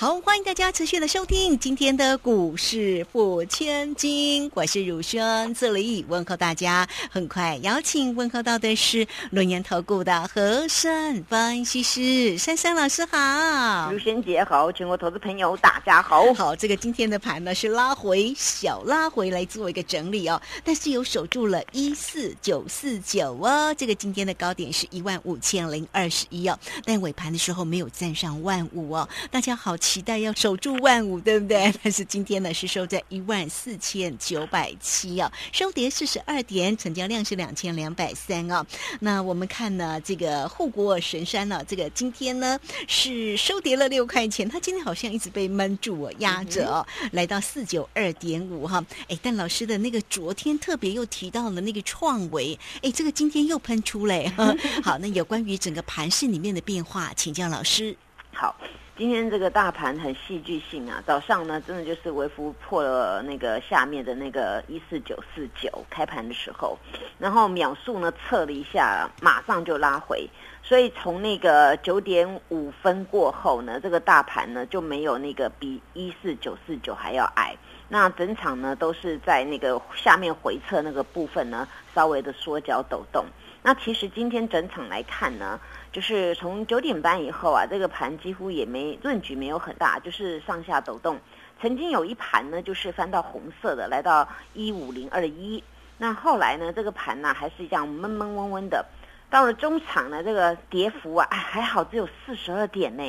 好，欢迎大家持续的收听今天的股市付千金，我是汝轩这里问候大家。很快邀请问候到的是轮研投顾的和山分析师珊珊老师好，汝轩姐好，全国投资朋友大家好。好，这个今天的盘呢是拉回小拉回来做一个整理哦，但是有守住了一四九四九哦，这个今天的高点是一万五千零二十一哦，但尾盘的时候没有站上万五哦，大家好。期待要守住万五，对不对？但是今天呢是收在一万四千九百七哦，收跌四十二点，成交量是两千两百三哦。那我们看呢，这个护国神山呢，这个今天呢是收跌了六块钱，它今天好像一直被闷住压着哦，来到四九二点五哈。哎，但老师的那个昨天特别又提到了那个创维，哎，这个今天又喷出嘞。好，那有关于整个盘市里面的变化，请教老师。好。今天这个大盘很戏剧性啊！早上呢，真的就是微幅破了那个下面的那个一四九四九开盘的时候，然后秒数呢测了一下，马上就拉回。所以从那个九点五分过后呢，这个大盘呢就没有那个比一四九四九还要矮。那整场呢都是在那个下面回撤那个部分呢稍微的缩脚抖动。那其实今天整场来看呢。就是从九点半以后啊，这个盘几乎也没论局没有很大，就是上下抖动。曾经有一盘呢，就是翻到红色的，来到一五零二一。那后来呢，这个盘呢还是这样闷闷嗡嗡的。到了中场呢，这个跌幅啊，哎还好只有四十二点呢。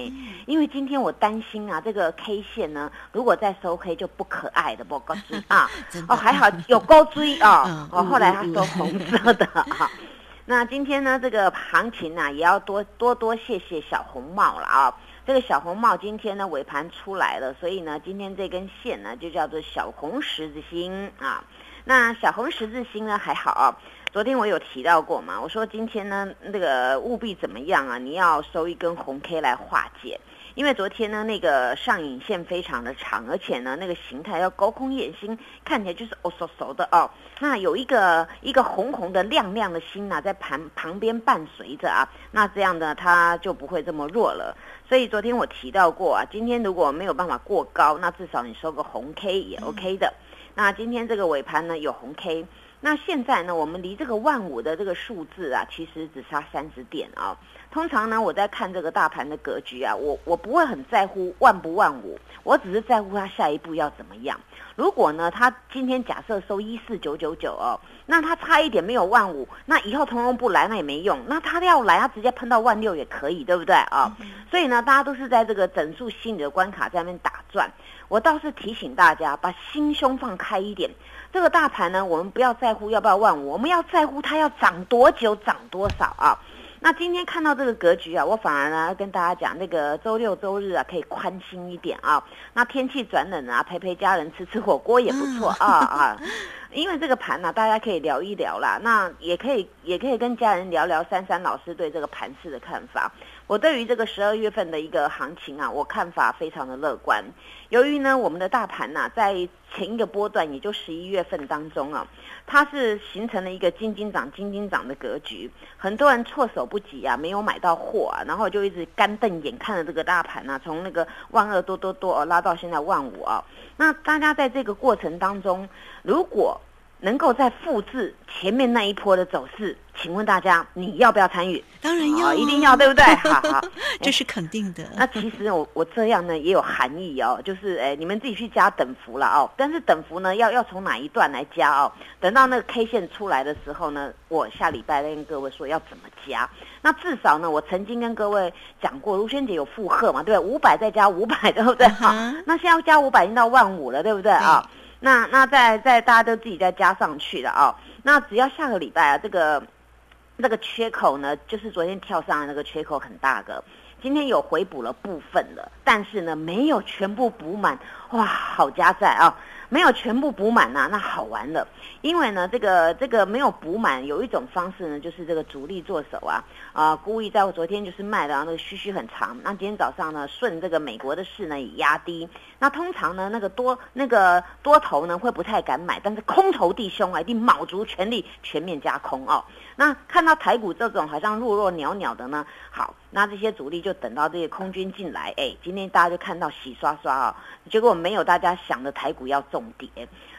因为今天我担心啊，这个 K 线呢，如果再收黑就不可爱的不高追 啊。哦，还好有高追啊。哦，后来它收红色的啊。那今天呢，这个行情呢，也要多多多谢谢小红帽了啊！这个小红帽今天呢尾盘出来了，所以呢，今天这根线呢就叫做小红十字星啊。那小红十字星呢还好，昨天我有提到过嘛，我说今天呢那个务必怎么样啊？你要收一根红 K 来化解。因为昨天呢，那个上影线非常的长，而且呢，那个形态要高空眼星，看起来就是哦嗖嗖的哦。那有一个一个红红的亮亮的星呢，在旁旁边伴随着啊，那这样呢，它就不会这么弱了。所以昨天我提到过啊，今天如果没有办法过高，那至少你收个红 K 也 OK 的。那今天这个尾盘呢有红 K，那现在呢，我们离这个万五的这个数字啊，其实只差三十点啊。通常呢，我在看这个大盘的格局啊，我我不会很在乎万不万五，我只是在乎它下一步要怎么样。如果呢，它今天假设收一四九九九哦，那它差一点没有万五，那以后通通不来那也没用。那它要来，它直接喷到万六也可以，对不对啊？所以呢，大家都是在这个整数心理的关卡在那边打转。我倒是提醒大家，把心胸放开一点。这个大盘呢，我们不要在乎要不要万五，我们要在乎它要涨多久，涨多少啊？那今天看到这个格局啊，我反而呢要跟大家讲，那个周六周日啊可以宽心一点啊。那天气转冷啊，陪陪家人吃吃火锅也不错啊啊。因为这个盘呢，大家可以聊一聊啦。那也可以也可以跟家人聊聊珊珊老师对这个盘市的看法。我对于这个十二月份的一个行情啊，我看法非常的乐观。由于呢，我们的大盘呐，在前一个波段，也就十一月份当中啊，它是形成了一个金金涨、金金涨的格局。很多人措手不及啊，没有买到货啊，然后就一直干瞪眼看着这个大盘呐，从那个万二多多多哦拉到现在万五啊。那大家在这个过程当中，如果能够再复制前面那一波的走势，请问大家你要不要参与？当然要，一定要，对不对？好好，这是肯定的。那其实我我这样呢也有含义哦，就是哎，你们自己去加等幅了哦。但是等幅呢要要从哪一段来加哦？等到那个 K 线出来的时候呢，我下礼拜再跟各位说要怎么加。那至少呢，我曾经跟各位讲过，卢萱姐有负荷嘛，对不对？五百再加五百，对不对？好，那现在加五百已经到万五了，对不对啊？那那再再大家都自己再加上去了啊！那只要下个礼拜啊，这个那个缺口呢，就是昨天跳上的那个缺口很大个，今天有回补了部分的，但是呢没有全部补满，哇，好加载啊！没有全部补满呐，那好玩了。因为呢，这个这个没有补满，有一种方式呢，就是这个主力做手啊，啊，故意在我昨天就是卖的，然后那个须须很长。那今天早上呢，顺这个美国的势呢也压低。那通常呢，那个多那个多头呢会不太敢买，但是空头弟兄啊，一定卯足全力全面加空哦。那看到台股这种好像弱弱袅袅的呢，好，那这些主力就等到这些空军进来，哎，今天大家就看到洗刷刷啊，结果没有大家想的台股要重跌。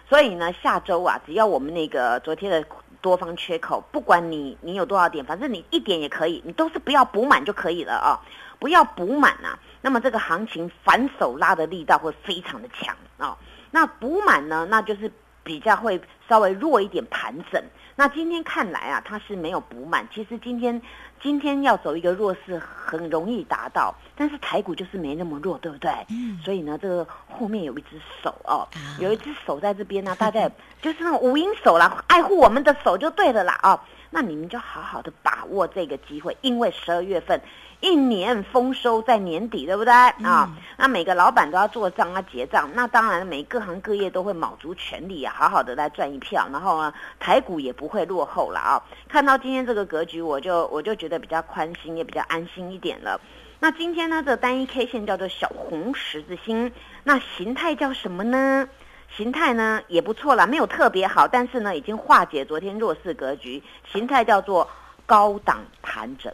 所以呢，下周啊，只要我们那个昨天的多方缺口，不管你你有多少点，反正你一点也可以，你都是不要补满就可以了啊，不要补满呐。那么这个行情反手拉的力道会非常的强啊。那补满呢，那就是比较会稍微弱一点盘整。那今天看来啊，它是没有补满。其实今天。今天要走一个弱势，很容易达到，但是台股就是没那么弱，对不对？嗯。所以呢，这个后面有一只手哦，有一只手在这边呢，大家就是那种无影手啦，爱护我们的手就对了啦哦。那你们就好好的把握这个机会，因为十二月份。一年丰收在年底，对不对啊？那每个老板都要做账啊，结账。那当然，每各行各业都会卯足全力啊，好好的来赚一票。然后呢，台股也不会落后了啊。看到今天这个格局，我就我就觉得比较宽心，也比较安心一点了。那今天呢，这单一 K 线叫做小红十字星，那形态叫什么呢？形态呢也不错啦，没有特别好，但是呢已经化解昨天弱势格局，形态叫做高档盘整。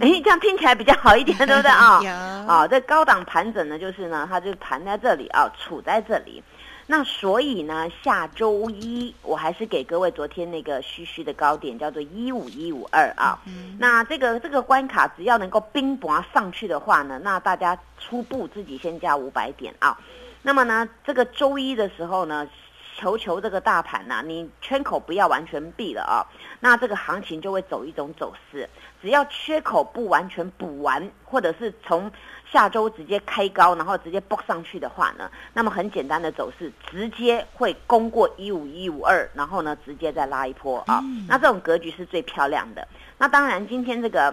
哎，这样听起来比较好一点，对不对 啊？啊，这高档盘整呢，就是呢，它就盘在这里啊，处在这里。那所以呢，下周一我还是给各位昨天那个虚虚的高点，叫做一五一五二啊。那这个这个关卡只要能够冰拔上去的话呢，那大家初步自己先加五百点啊。那么呢，这个周一的时候呢。求求这个大盘呐，你缺口不要完全闭了啊，那这个行情就会走一种走势。只要缺口不完全补完，或者是从下周直接开高，然后直接蹦上去的话呢，那么很简单的走势，直接会攻过一五一五二，然后呢，直接再拉一波啊。那这种格局是最漂亮的。那当然，今天这个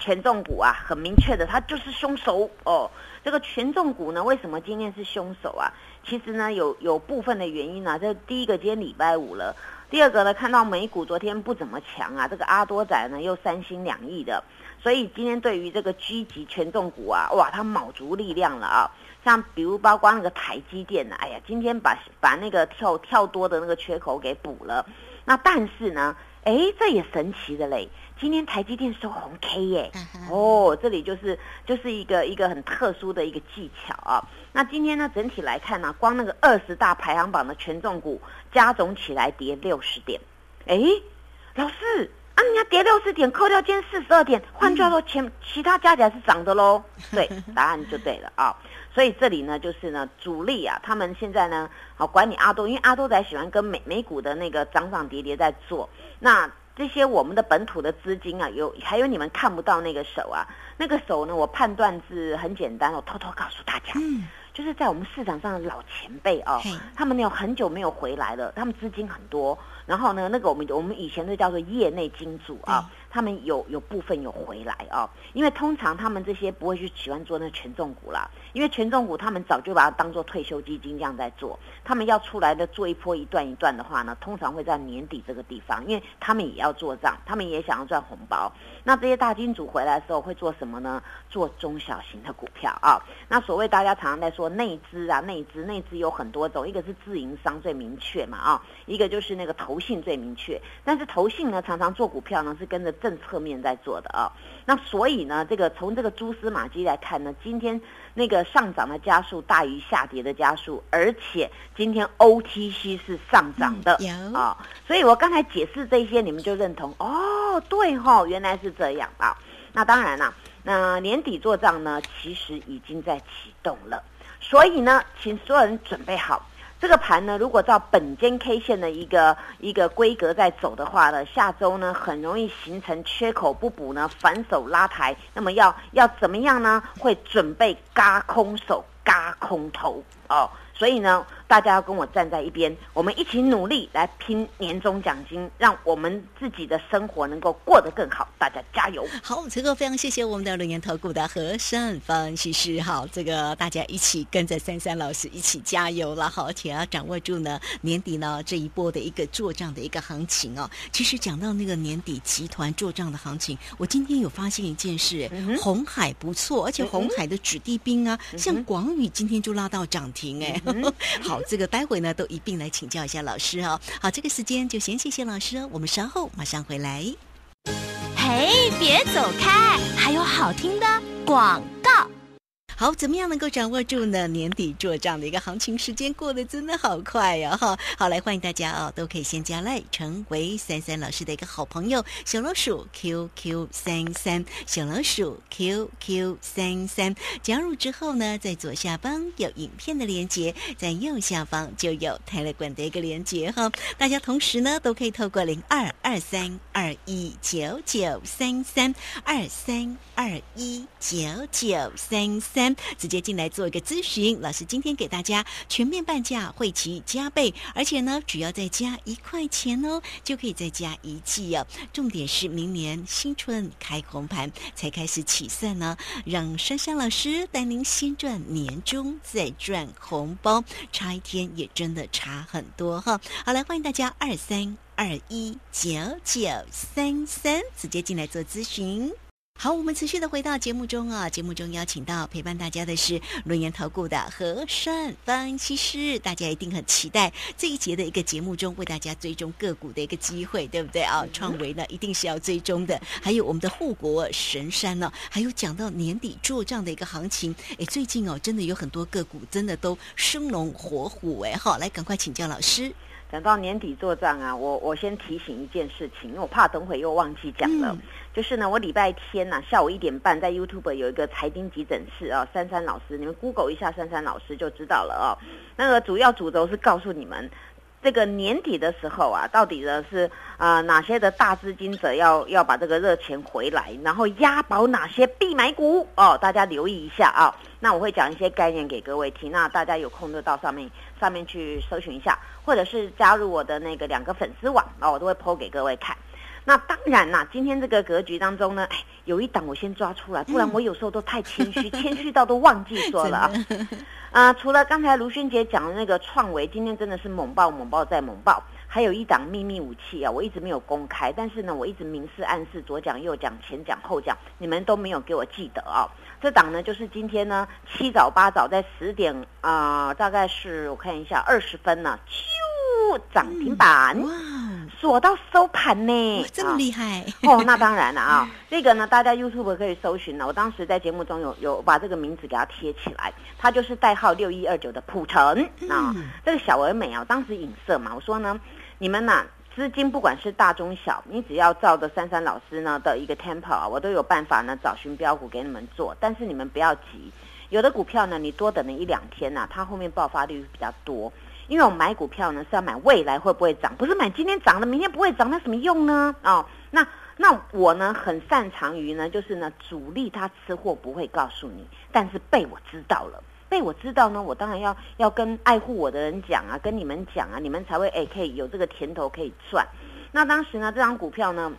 权重股啊，很明确的，它就是凶手哦。这个权重股呢，为什么今天是凶手啊？其实呢，有有部分的原因呢。这第一个，今天礼拜五了；第二个呢，看到美股昨天不怎么强啊，这个阿多仔呢又三心两意的，所以今天对于这个狙击权重股啊，哇，它卯足力量了啊。像比如包括那个台积电呢，哎呀，今天把把那个跳跳多的那个缺口给补了。那但是呢，哎，这也神奇的嘞。今天台积电收红 K 耶，哦，这里就是就是一个一个很特殊的一个技巧啊。那今天呢，整体来看呢，光那个二十大排行榜的权重股加总起来跌六十点，哎，老师啊，你要跌六十点，扣掉今天四十二点，换句话说，前其他加起来是涨的喽。对，答案就对了啊。所以这里呢，就是呢，主力啊，他们现在呢，好管你阿多，因为阿多仔喜欢跟美美股的那个涨涨跌跌在做，那。这些我们的本土的资金啊，有还有你们看不到那个手啊，那个手呢，我判断是很简单，我偷偷告诉大家，嗯，就是在我们市场上的老前辈啊，他们有很久没有回来了，他们资金很多，然后呢，那个我们我们以前都叫做业内金主啊。他们有有部分有回来哦，因为通常他们这些不会去喜欢做那权重股啦，因为权重股他们早就把它当做退休基金这样在做，他们要出来的做一波一段一段的话呢，通常会在年底这个地方，因为他们也要做账，他们也想要赚红包。那这些大金主回来的时候会做什么呢？做中小型的股票啊。那所谓大家常常在说内资啊，内资内资有很多种，一个是自营商最明确嘛啊，一个就是那个投信最明确，但是投信呢常常做股票呢是跟着。正侧面在做的啊，那所以呢，这个从这个蛛丝马迹来看呢，今天那个上涨的加速大于下跌的加速，而且今天 OTC 是上涨的啊，所以我刚才解释这些，你们就认同哦，对哈，原来是这样啊。那当然了，那年底做账呢，其实已经在启动了，所以呢，请所有人准备好。这个盘呢，如果照本间 K 线的一个一个规格在走的话呢，下周呢很容易形成缺口不补呢，反手拉抬。那么要要怎么样呢？会准备嘎空手、嘎空头哦。所以呢，大家要跟我站在一边，我们一起努力来拼年终奖金，让我们自己的生活能够过得更好。大家加油！好，这个非常谢谢我们的龙岩投顾的和善分析师。好，这个大家一起跟着珊珊老师一起加油了，好，而且要掌握住呢年底呢这一波的一个做账的一个行情哦。其实讲到那个年底集团做账的行情，我今天有发现一件事，红海不错，而且红海的子弟兵啊，像广宇今天就拉到涨停哎。好，这个待会呢都一并来请教一下老师哦。好，这个时间就先谢谢老师哦，我们稍后马上回来。嘿，别走开，还有好听的广告。好，怎么样能够掌握住呢？年底做账的一个行情，时间过得真的好快呀！哈，好，来欢迎大家哦，都可以先加赖，成为三三老师的一个好朋友，小老鼠 QQ 三三，小老鼠 QQ 三三，加入之后呢，在左下方有影片的连接，在右下方就有泰勒管的一个连接哈，大家同时呢都可以透过零二二三二一九九三三二三二一九九三三。直接进来做一个咨询，老师今天给大家全面半价，会期加倍，而且呢，只要再加一块钱哦，就可以再加一季哦。重点是明年新春开红盘才开始起算呢，让珊珊老师带您先赚年终，再赚红包，差一天也真的差很多哈。好，来欢迎大家二三二一九九三三，直接进来做咨询。好，我们持续的回到节目中啊，节目中邀请到陪伴大家的是轮研投顾的和善分析师，大家一定很期待这一节的一个节目中为大家追踪个股的一个机会，对不对啊？创维呢一定是要追踪的，还有我们的护国神山呢，还有讲到年底做账的一个行情，哎，最近哦真的有很多个股真的都生龙活虎哎，好，来赶快请教老师。等到年底做账啊，我我先提醒一件事情，因为我怕等会又忘记讲了。就是呢，我礼拜天呐下午一点半在 YouTube 有一个财经急诊室啊，珊珊老师，你们 Google 一下珊珊老师就知道了哦。那个主要主轴是告诉你们，这个年底的时候啊，到底呢是啊哪些的大资金者要要把这个热钱回来，然后押宝哪些必买股哦，大家留意一下啊。那我会讲一些概念给各位听，那大家有空就到上面上面去搜寻一下。或者是加入我的那个两个粉丝网啊，我都会剖给各位看。那当然啦，今天这个格局当中呢，哎，有一档我先抓出来，不然我有时候都太谦虚，谦虚到都忘记说了啊。啊，除了刚才卢轩杰讲的那个创维，今天真的是猛爆猛爆再猛爆，还有一档秘密武器啊，我一直没有公开，但是呢，我一直明示暗示，左讲右讲，前讲后讲，你们都没有给我记得啊。这档呢，就是今天呢，七早八早在十点啊，大概是我看一下二十分呢，咻涨停板，哇，锁到收盘呢，这么厉害哦！那当然了啊，这个呢，大家 YouTube 可以搜寻了。我当时在节目中有有把这个名字给它贴起来，它就是代号六一二九的普成啊，这个小而美啊，当时影射嘛，我说呢，你们呐。资金不管是大中小，你只要照着珊珊老师呢的一个 tempo 啊，我都有办法呢找寻标股给你们做。但是你们不要急，有的股票呢，你多等了一两天呐，它后面爆发率比较多。因为我买股票呢是要买未来会不会涨，不是买今天涨了明天不会涨，那什么用呢？哦，那那我呢很擅长于呢，就是呢主力他吃货不会告诉你，但是被我知道了。被我知道呢，我当然要要跟爱护我的人讲啊，跟你们讲啊，你们才会哎可以有这个甜头可以赚。那当时呢，这张股票呢，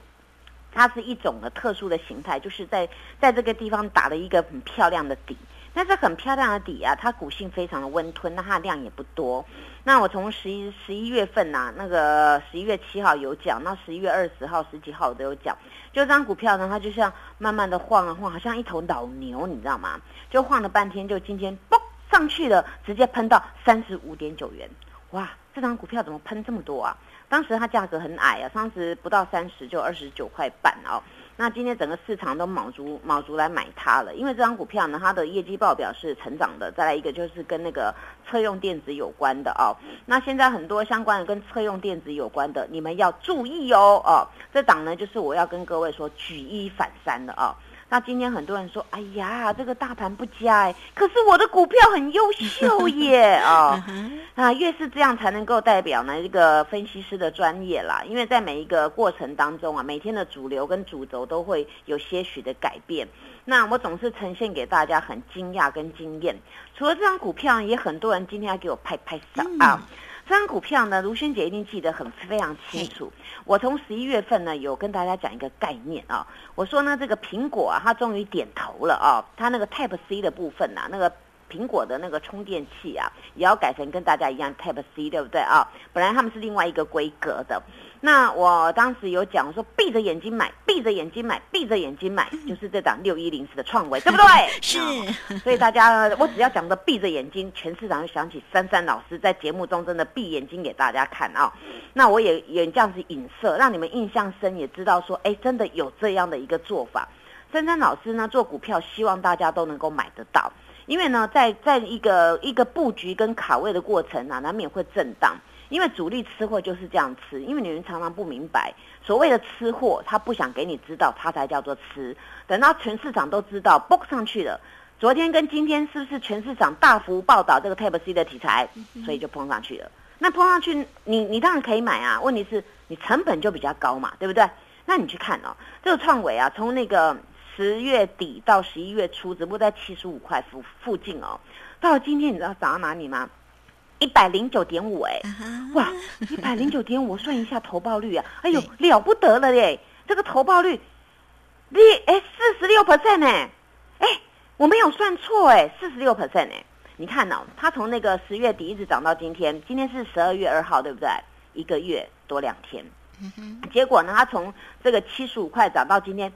它是一种的特殊的形态，就是在在这个地方打了一个很漂亮的底。那是很漂亮的底啊，它股性非常的温吞，那它的量也不多。那我从十一十一月份呐，那个十一月七号有讲，那十一月二十号、十几号都有讲。就这张股票呢，它就像慢慢的晃啊晃，好像一头老牛，你知道吗？就晃了半天，就今天嘣上去了，直接喷到三十五点九元。哇，这张股票怎么喷这么多啊？当时它价格很矮啊，当时不到三十就二十九块半哦。那今天整个市场都卯足卯足来买它了，因为这张股票呢，它的业绩报表是成长的。再来一个就是跟那个车用电子有关的哦。那现在很多相关的跟车用电子有关的，你们要注意哦哦。这档呢，就是我要跟各位说举一反三的哦。那今天很多人说，哎呀，这个大盘不佳哎，可是我的股票很优秀耶 啊！啊，越是这样才能够代表呢一个分析师的专业啦。因为在每一个过程当中啊，每天的主流跟主轴都会有些许的改变。那我总是呈现给大家很惊讶跟惊艳。除了这张股票，也很多人今天要给我拍拍手啊。这张股票呢，卢萱姐一定记得很非常清楚。我从十一月份呢，有跟大家讲一个概念啊。我说呢，这个苹果啊，它终于点头了啊。它那个 Type C 的部分呐，那个苹果的那个充电器啊，也要改成跟大家一样 Type C，对不对啊？本来他们是另外一个规格的。那我当时有讲说，闭着眼睛买，闭着眼睛买，闭着眼睛买，就是这档六一零四的创维，对不对？是。所以大家，我只要讲的闭着眼睛，全市场就想起珊珊老师在节目中真的闭眼睛给大家看啊。那我也也这样子影射，让你们印象深，也知道说，哎，真的有这样的一个做法。珊珊老师呢做股票，希望大家都能够买得到，因为呢，在在一个一个布局跟卡位的过程啊，难免会震荡。因为主力吃货就是这样吃，因为你们常常不明白，所谓的吃货，他不想给你知道，他才叫做吃。等到全市场都知道，book 上去了，昨天跟今天是不是全市场大幅报道这个 Type C 的题材，所以就碰上去了。那碰上去，你你当然可以买啊，问题是你成本就比较高嘛，对不对？那你去看哦，这个创维啊，从那个十月底到十一月初，只不过在七十五块附附近哦，到今天，你知道涨到哪里吗？一百零九点五哎，哇，一百零九点五，算一下投报率啊，哎呦，了不得了嘞！这个投报率，你哎四十六 percent 呢，哎，我没有算错哎，四十六 percent 哎，你看哦，它从那个十月底一直涨到今天，今天是十二月二号，对不对？一个月多两天，结果呢，它从这个七十五块涨到今天，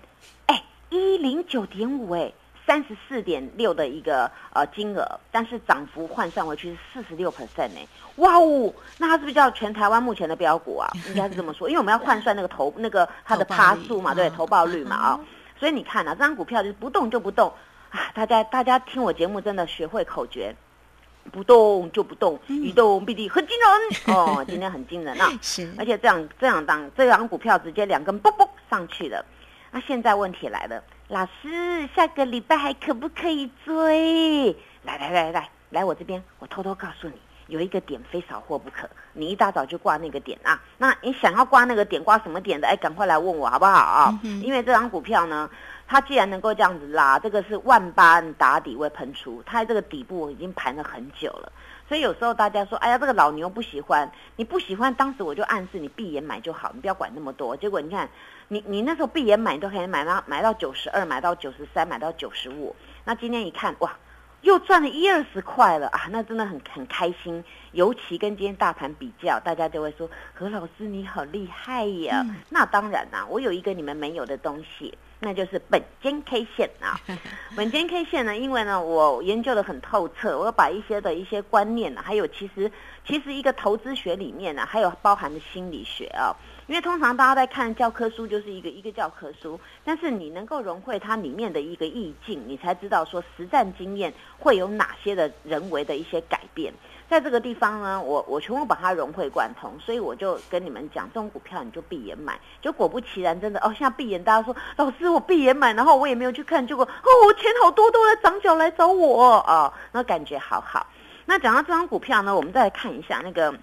哎，一零九点五哎。三十四点六的一个呃金额，但是涨幅换算回去是四十六 percent 呢，哇哦，那它是不是叫全台湾目前的标股啊？应该是这么说，因为我们要换算那个投那个它的趴数嘛，对，投报率嘛啊，所以你看啊，这张股票就是不动就不动。啊，大家大家听我节目真的学会口诀，不动就不动，一动必定很惊人。哦，今天很惊人啊，是，而且这样这样当这张股票直接两根嘣嘣上去了，那现在问题来了。老师，下个礼拜还可不可以追？来来来来来，我这边，我偷偷告诉你，有一个点非少货不可，你一大早就挂那个点啊。那你想要挂那个点，挂什么点的？哎，赶快来问我好不好啊？因为这张股票呢，它既然能够这样子拉，这个是万般打底未喷出，它这个底部已经盘了很久了。所以有时候大家说，哎呀，这个老牛不喜欢，你不喜欢，当时我就暗示你闭眼买就好，你不要管那么多。结果你看，你你那时候闭眼买都可以买到买到九十二，买到九十三，买到九十五。那今天一看，哇，又赚了一二十块了啊！那真的很很开心。尤其跟今天大盘比较，大家就会说何老师你好厉害呀。那当然啦，我有一个你们没有的东西。那就是本金 K 线啊，本金 K 线呢，因为呢，我研究的很透彻，我把一些的一些观念呢，还有其实其实一个投资学里面呢，还有包含的心理学啊，因为通常大家在看教科书就是一个一个教科书，但是你能够融会它里面的一个意境，你才知道说实战经验会有哪些的人为的一些改变。在这个地方呢，我我全部把它融会贯通，所以我就跟你们讲，这种股票你就闭眼买，就果不其然，真的哦，现在闭眼，大家说老师我闭眼买，然后我也没有去看，结果哦，我钱好多都来涨脚来找我啊，那感觉好好。那讲到这张股票呢，我们再来看一下那个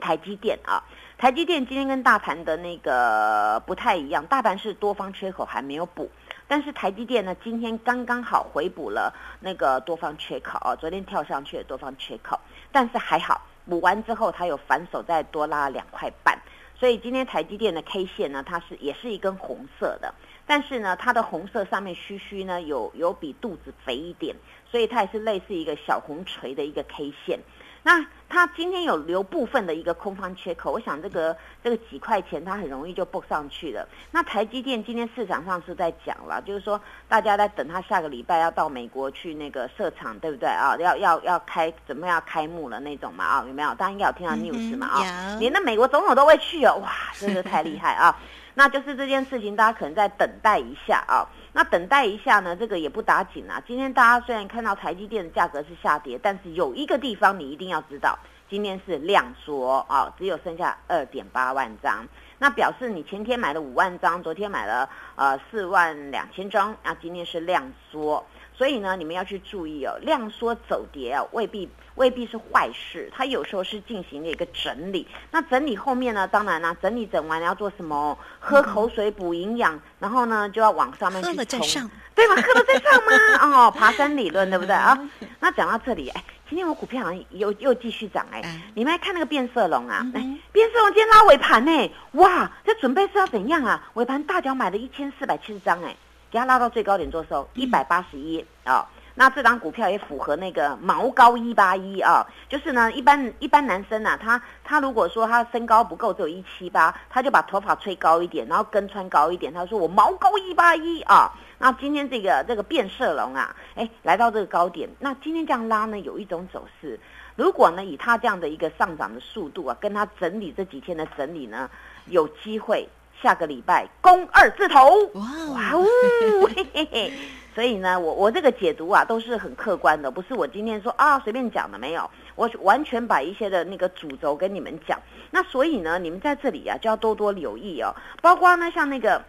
台积电啊，台积电今天跟大盘的那个不太一样，大盘是多方缺口还没有补。但是台积电呢，今天刚刚好回补了那个多方缺口啊，昨天跳上去的多方缺口，但是还好补完之后，它有反手再多拉两块半，所以今天台积电的 K 线呢，它是也是一根红色的，但是呢，它的红色上面须须呢有有比肚子肥一点，所以它也是类似一个小红锤的一个 K 线。那它今天有留部分的一个空方缺口，我想这个这个几块钱它很容易就蹦上去了。那台积电今天市场上是在讲了，就是说大家在等它下个礼拜要到美国去那个设厂，对不对啊？要要要开准备要开幕了那种嘛啊？有没有？大家应该有听到 news 嘛啊？连那美国总统都会去哦，哇，真的太厉害啊！那就是这件事情，大家可能在等待一下啊。那等待一下呢，这个也不打紧啊。今天大家虽然看到台积电的价格是下跌，但是有一个地方你一定要知道，今天是量缩啊，只有剩下二点八万张。那表示你前天买了五万张，昨天买了呃四万两千张，那今天是量缩。所以呢，你们要去注意哦，量缩走跌啊，未必未必是坏事，它有时候是进行了一个整理。那整理后面呢，当然啦，整理整完要做什么？喝口水补营养，然后呢就要往上面去冲，对吗？喝了再上吗？哦，爬山理论对不对啊？那讲到这里，哎，今天我股票好像又又继续涨哎，你们来看那个变色龙啊，哎，变色龙今天拉尾盘呢，哇，这准备是要怎样啊？尾盘大脚买了一千四百七十张哎。给它拉到最高点做收，一百八十一啊。那这张股票也符合那个毛高一八一啊，就是呢，一般一般男生呐，他他如果说他身高不够，只有一七八，他就把头发吹高一点，然后跟穿高一点。他说我毛高一八一啊。那今天这个这个变色龙啊，哎，来到这个高点，那今天这样拉呢，有一种走势。如果呢，以他这样的一个上涨的速度啊，跟他整理这几天的整理呢，有机会。下个礼拜攻二字头，哇哦，嘿嘿嘿！所以呢，我我这个解读啊都是很客观的，不是我今天说啊随便讲的，没有，我完全把一些的那个主轴跟你们讲。那所以呢，你们在这里啊就要多多留意哦，包括呢像那个，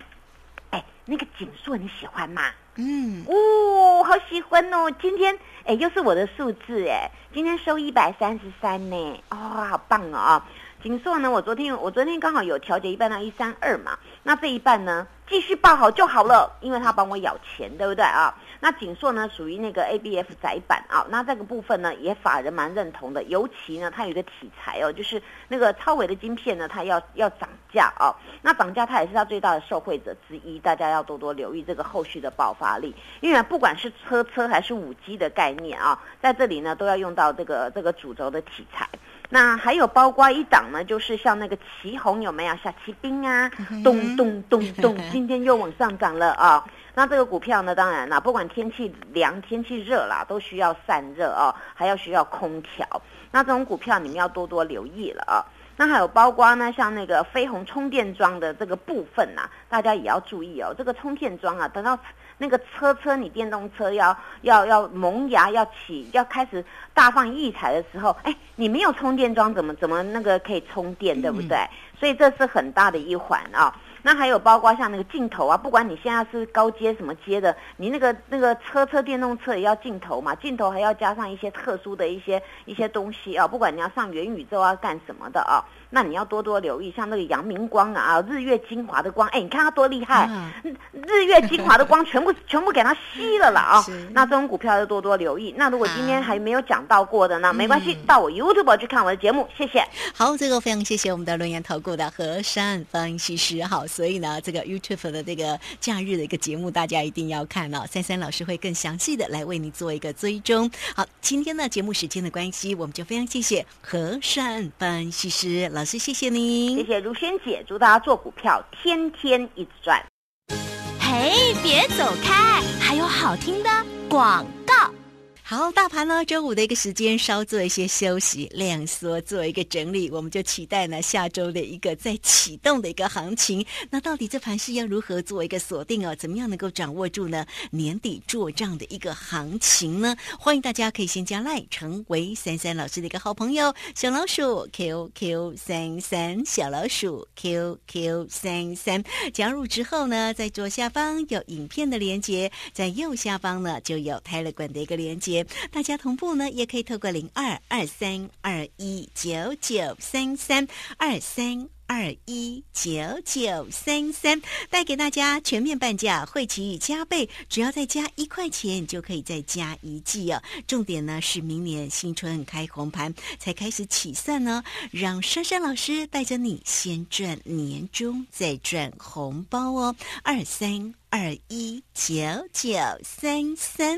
哎，那个锦硕你喜欢吗？嗯，哦，好喜欢哦！今天哎又是我的数字哎，今天收一百三十三呢，哦，好棒哦！锦硕呢？我昨天我昨天刚好有调节一半到一三二嘛，那这一半呢继续报好就好了，因为他帮我咬钱，对不对啊？那锦硕呢属于那个 A B F 窄板啊，那这个部分呢也法人蛮认同的，尤其呢它有一个题材哦，就是那个超微的晶片呢它要要涨价哦，那涨价它也是它最大的受惠者之一，大家要多多留意这个后续的爆发力，因为不管是车车还是五 G 的概念啊，在这里呢都要用到这个这个主轴的题材。那还有包括一档呢，就是像那个旗红有没有小骑兵啊？咚咚咚 咚，今天又往上涨了啊！那这个股票呢，当然啦，不管天气凉、天气热啦，都需要散热啊，还要需要空调。那这种股票你们要多多留意了啊！那还有包括呢，像那个飞鸿充电桩的这个部分呐，大家也要注意哦。这个充电桩啊，等到。那个车车，你电动车要要要萌芽，要起，要开始大放异彩的时候，哎，你没有充电桩，怎么怎么那个可以充电，对不对？所以这是很大的一环啊。那还有包括像那个镜头啊，不管你现在是高阶什么阶的，你那个那个车车电动车也要镜头嘛，镜头还要加上一些特殊的一些一些东西啊，不管你要上元宇宙啊干什么的啊。那你要多多留意，像那个阳明光啊，日月精华的光，哎，你看它多厉害，日月精华的光全部全部给它吸了了啊！那这种股票要多多留意。那如果今天还没有讲到过的呢，没关系，到我 YouTube 去看我的节目，谢谢。好，这个非常谢谢我们的论言投顾的和山分析师。好，所以呢，这个 YouTube 的这个假日的一个节目，大家一定要看哦。三三老师会更详细的来为你做一个追踪。好，今天呢节目时间的关系，我们就非常谢谢何山分析师。老师，谢谢您，谢谢如萱姐，祝大家做股票天天一直赚。嘿，别走开，还有好听的广告。好，大盘呢，周五的一个时间稍做一些休息，量缩做一个整理，我们就期待呢下周的一个再启动的一个行情。那到底这盘是要如何做一个锁定哦？怎么样能够掌握住呢？年底做账的一个行情呢？欢迎大家可以先加赖，成为三三老师的一个好朋友，小老鼠 QQ 三三，小老鼠 QQ 三三。加入之后呢，在左下方有影片的连接，在右下方呢就有泰勒管的一个连接。大家同步呢，也可以透过零二二三二一九九三三二三二一九九三三带给大家全面半价，会期加倍，只要再加一块钱就可以再加一季哦。重点呢是明年新春开红盘才开始起算呢，让珊珊老师带着你先赚年终，再赚红包哦。二三二一九九三三。